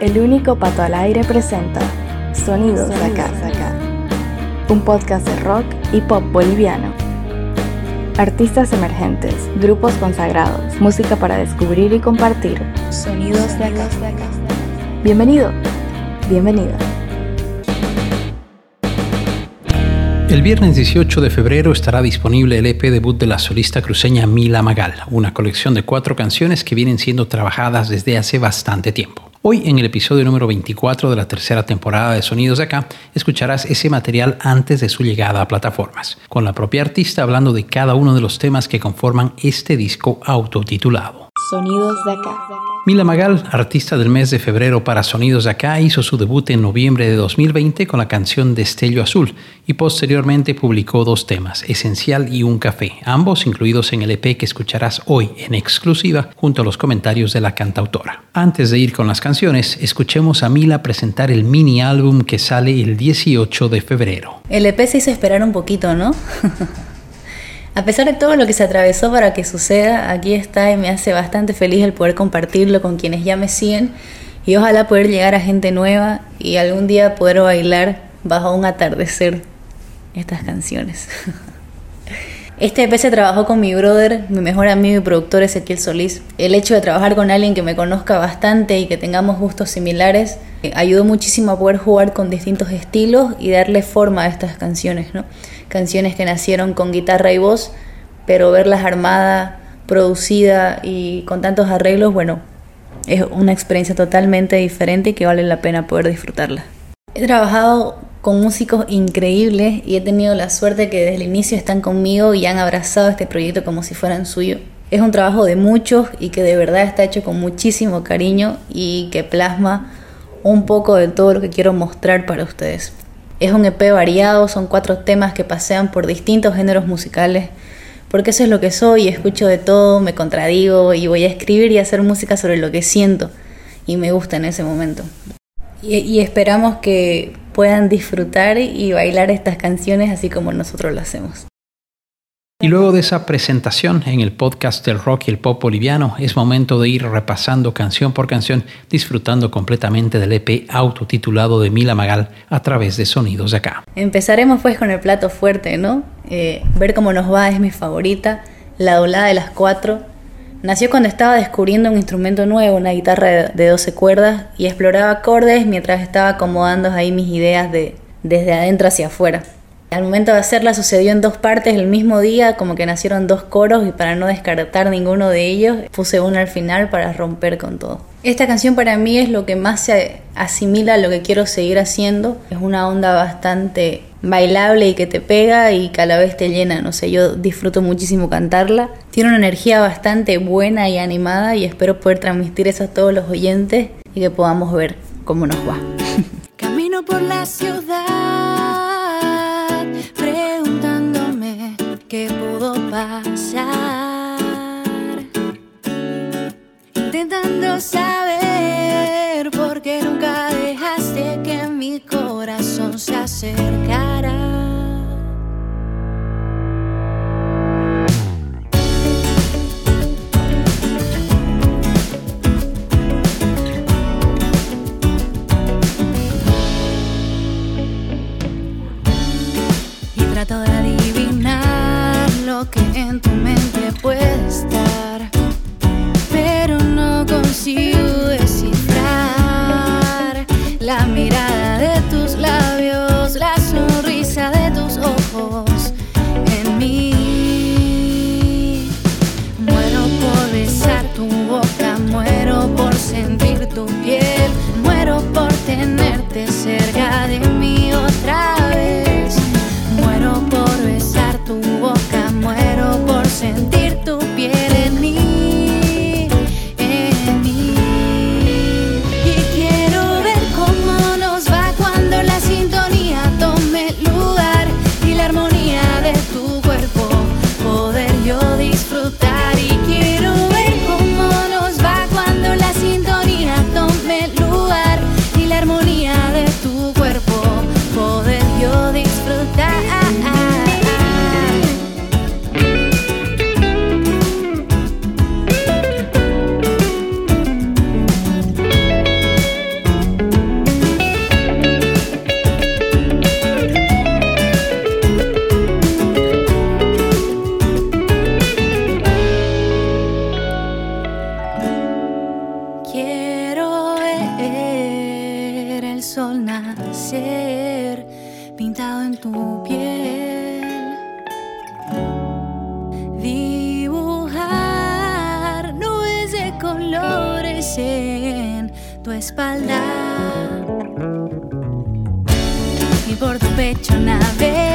El único pato al aire presenta Sonidos de acá, un podcast de rock y pop boliviano. Artistas emergentes, grupos consagrados, música para descubrir y compartir. Sonidos de acá. Bienvenido, bienvenida. El viernes 18 de febrero estará disponible el EP debut de la solista cruceña Mila Magal, una colección de cuatro canciones que vienen siendo trabajadas desde hace bastante tiempo. Hoy en el episodio número 24 de la tercera temporada de Sonidos de Acá, escucharás ese material antes de su llegada a plataformas, con la propia artista hablando de cada uno de los temas que conforman este disco autotitulado. Sonidos de Acá. Mila Magal, artista del mes de febrero para Sonidos de Acá, hizo su debut en noviembre de 2020 con la canción Destello Azul y posteriormente publicó dos temas, Esencial y Un Café, ambos incluidos en el EP que escucharás hoy en exclusiva junto a los comentarios de la cantautora. Antes de ir con las canciones, escuchemos a Mila presentar el mini álbum que sale el 18 de febrero. El EP se hizo esperar un poquito, ¿no? A pesar de todo lo que se atravesó para que suceda, aquí está y me hace bastante feliz el poder compartirlo con quienes ya me siguen y ojalá poder llegar a gente nueva y algún día poder bailar bajo un atardecer estas canciones. Este EP se trabajó con mi brother, mi mejor amigo y productor Ezequiel Solís. El hecho de trabajar con alguien que me conozca bastante y que tengamos gustos similares eh, ayudó muchísimo a poder jugar con distintos estilos y darle forma a estas canciones, ¿no? Canciones que nacieron con guitarra y voz, pero verlas armada, producida y con tantos arreglos, bueno, es una experiencia totalmente diferente y que vale la pena poder disfrutarla. He trabajado con músicos increíbles y he tenido la suerte que desde el inicio están conmigo y han abrazado este proyecto como si fueran suyo. Es un trabajo de muchos y que de verdad está hecho con muchísimo cariño y que plasma un poco de todo lo que quiero mostrar para ustedes. Es un EP variado, son cuatro temas que pasean por distintos géneros musicales, porque eso es lo que soy, escucho de todo, me contradigo y voy a escribir y hacer música sobre lo que siento y me gusta en ese momento. Y, y esperamos que puedan disfrutar y bailar estas canciones así como nosotros lo hacemos. Y luego de esa presentación en el podcast del rock y el pop boliviano, es momento de ir repasando canción por canción, disfrutando completamente del EP autotitulado de Mila Magal a través de sonidos de acá. Empezaremos pues con el plato fuerte, ¿no? Eh, ver cómo nos va es mi favorita, la doblada de las cuatro. Nació cuando estaba descubriendo un instrumento nuevo, una guitarra de 12 cuerdas, y exploraba acordes mientras estaba acomodando ahí mis ideas de, desde adentro hacia afuera. Al momento de hacerla sucedió en dos partes el mismo día, como que nacieron dos coros y para no descartar ninguno de ellos puse uno al final para romper con todo. Esta canción para mí es lo que más se asimila a lo que quiero seguir haciendo. Es una onda bastante bailable y que te pega y que a la vez te llena. No sé, yo disfruto muchísimo cantarla. Tiene una energía bastante buena y animada y espero poder transmitir eso a todos los oyentes y que podamos ver cómo nos va. Camino por la ciudad Saber por qué nunca dejaste que mi corazón se acercara. una.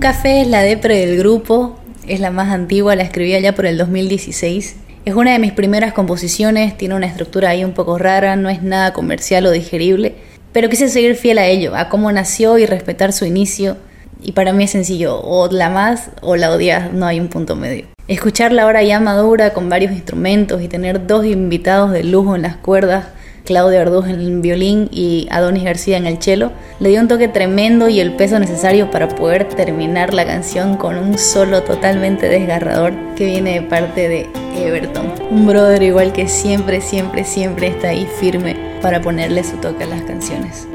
Café es la depre del grupo, es la más antigua, la escribí allá por el 2016. Es una de mis primeras composiciones, tiene una estructura ahí un poco rara, no es nada comercial o digerible, pero quise seguir fiel a ello, a cómo nació y respetar su inicio. Y para mí es sencillo, o la más o la odias, no hay un punto medio. Escucharla ahora ya madura con varios instrumentos y tener dos invitados de lujo en las cuerdas Claudio Arduz en el violín y Adonis García en el cello, le dio un toque tremendo y el peso necesario para poder terminar la canción con un solo totalmente desgarrador que viene de parte de Everton. Un brother igual que siempre, siempre, siempre está ahí firme para ponerle su toque a las canciones.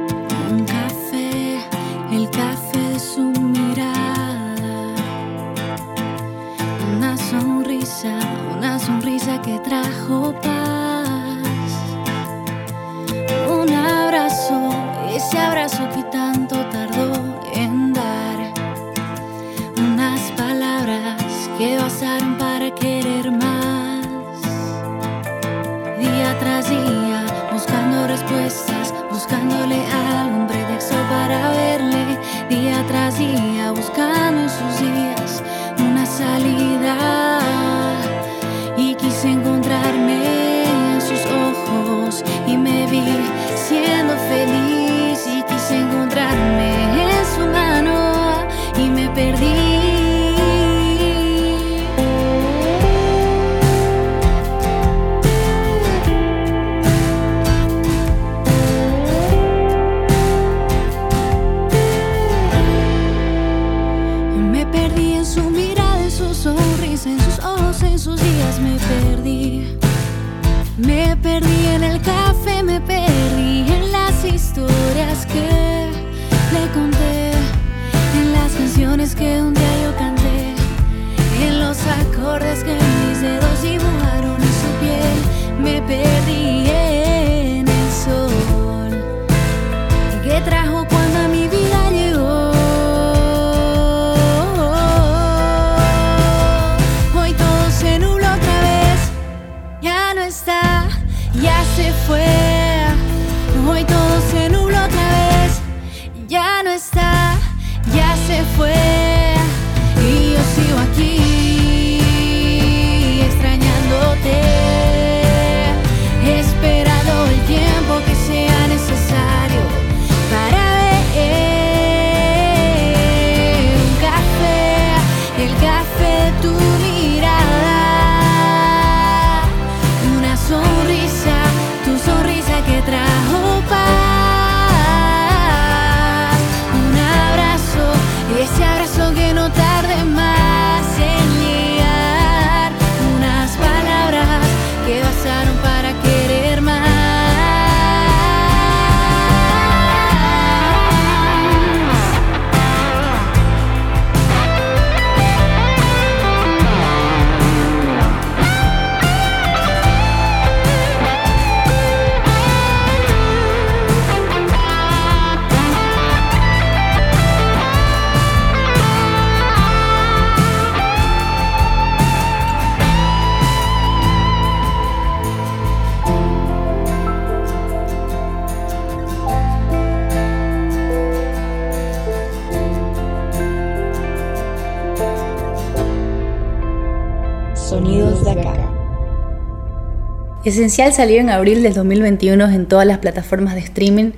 Esencial salió en abril del 2021 en todas las plataformas de streaming.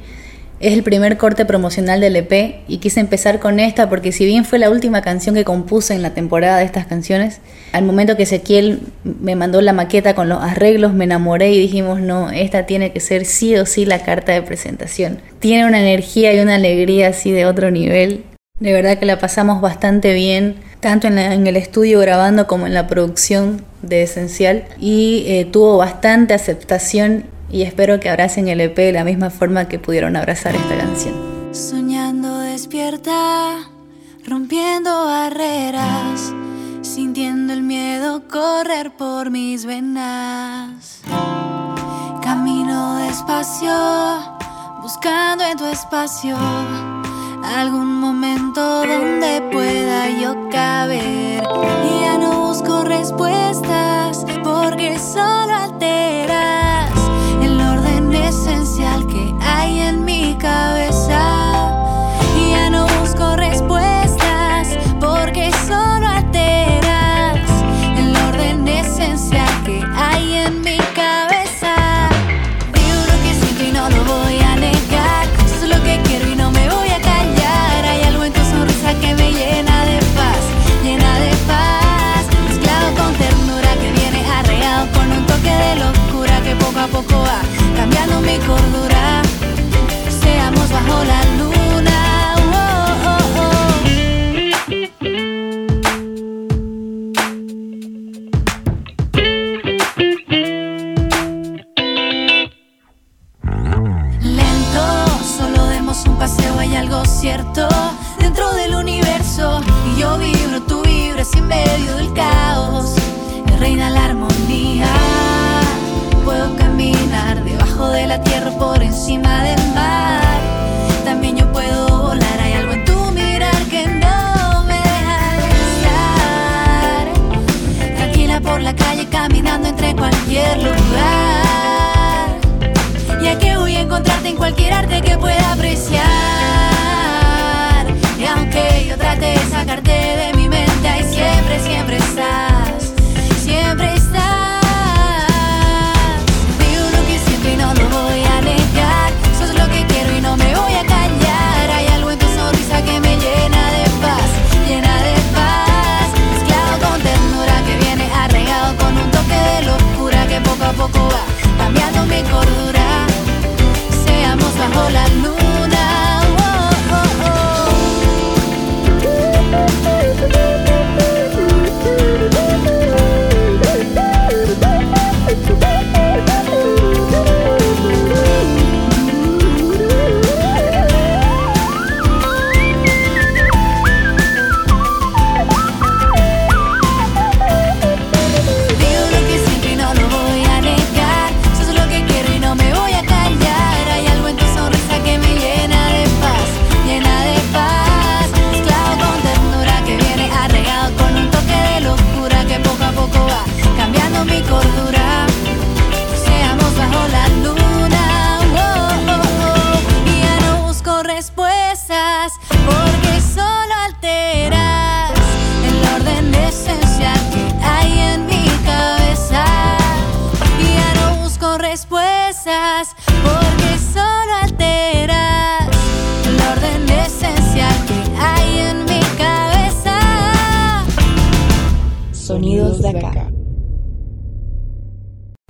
Es el primer corte promocional del EP y quise empezar con esta porque si bien fue la última canción que compuse en la temporada de estas canciones, al momento que Ezequiel me mandó la maqueta con los arreglos me enamoré y dijimos no, esta tiene que ser sí o sí la carta de presentación. Tiene una energía y una alegría así de otro nivel. De verdad que la pasamos bastante bien, tanto en, el estudio grabando como en la producción de Esencial y eh, tuvo bastante aceptación y espero que abracen el EP de la misma forma que pudieron abrazar esta canción. Soñando despierta, rompiendo barreras, sintiendo el miedo correr por mis venas. Camino despacio, buscando en tu espacio algún momento donde pueda yo caber. Y ya no busco respuestas porque solo alteras el orden esencial que hay en mi cabeza. Poco a poco va cambiando mi cordura.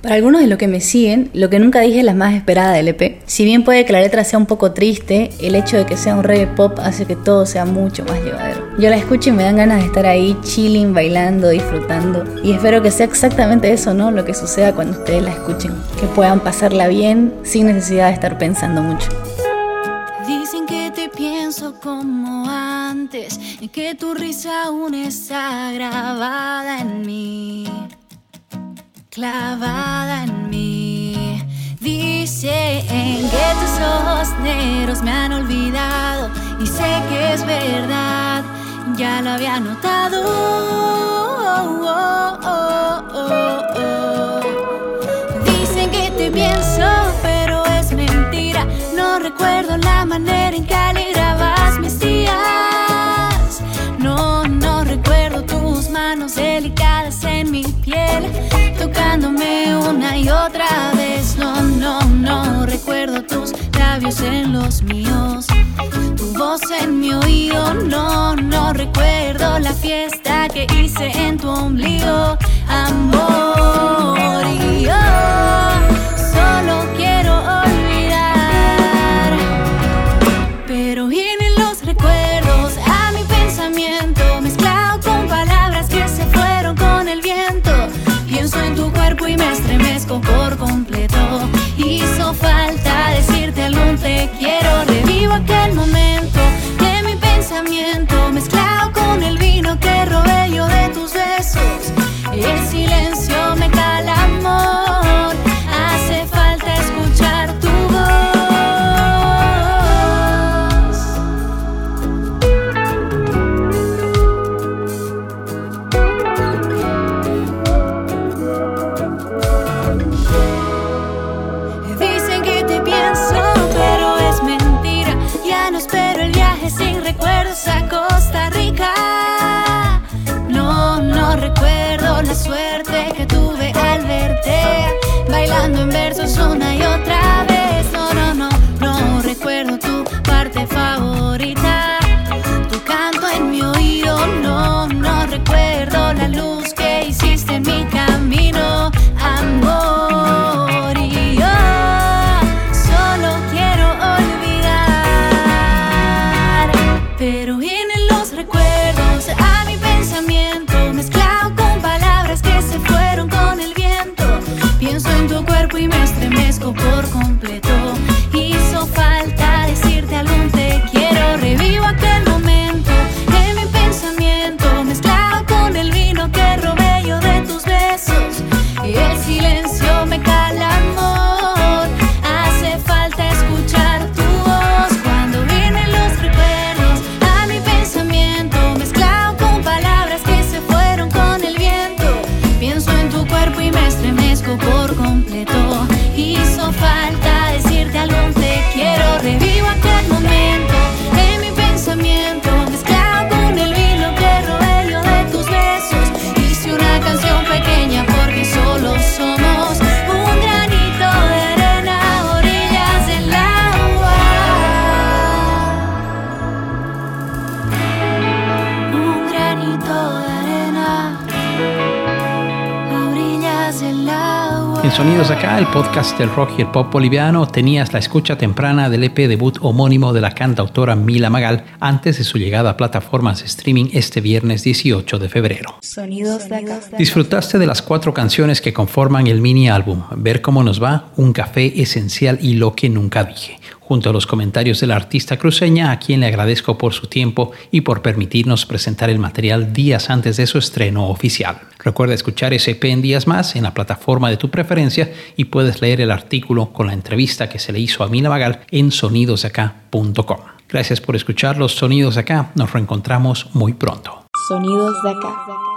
Para algunos de los que me siguen, lo que nunca dije es la más esperada del EP. Si bien puede que la letra sea un poco triste, el hecho de que sea un reggae pop hace que todo sea mucho más llevadero. Yo la escucho y me dan ganas de estar ahí chilling, bailando, disfrutando. Y espero que sea exactamente eso, ¿no? Lo que suceda cuando ustedes la escuchen. Que puedan pasarla bien sin necesidad de estar pensando mucho. Dicen que te pienso como antes y que tu risa aún está grabada en mí, clavada en mí. Dicen que tus ojos negros me han olvidado y sé que es verdad, ya lo había notado. Oh, oh, oh. Dicen que te pienso, pero es mentira. No recuerdo la manera en que tocándome una y otra vez. No, no, no, recuerdo tus labios en los míos, tu voz en mi oído. No, no, recuerdo la fiesta que hice en tu ombligo. En Sonidos Acá, el podcast del rock y el pop boliviano, tenías la escucha temprana del EP debut homónimo de la cantautora Mila Magal antes de su llegada a plataformas de streaming este viernes 18 de febrero. Sonidos de acá. Disfrutaste de las cuatro canciones que conforman el mini álbum Ver cómo nos va, Un café esencial y Lo que nunca dije, junto a los comentarios de la artista cruceña a quien le agradezco por su tiempo y por permitirnos presentar el material días antes de su estreno oficial. Recuerda escuchar EP en días más en la plataforma de tu preferencia y puedes leer el artículo con la entrevista que se le hizo a Mila Magal en sonidosacá.com. Gracias por escuchar los Sonidos de Acá. Nos reencontramos muy pronto. Sonidos de acá.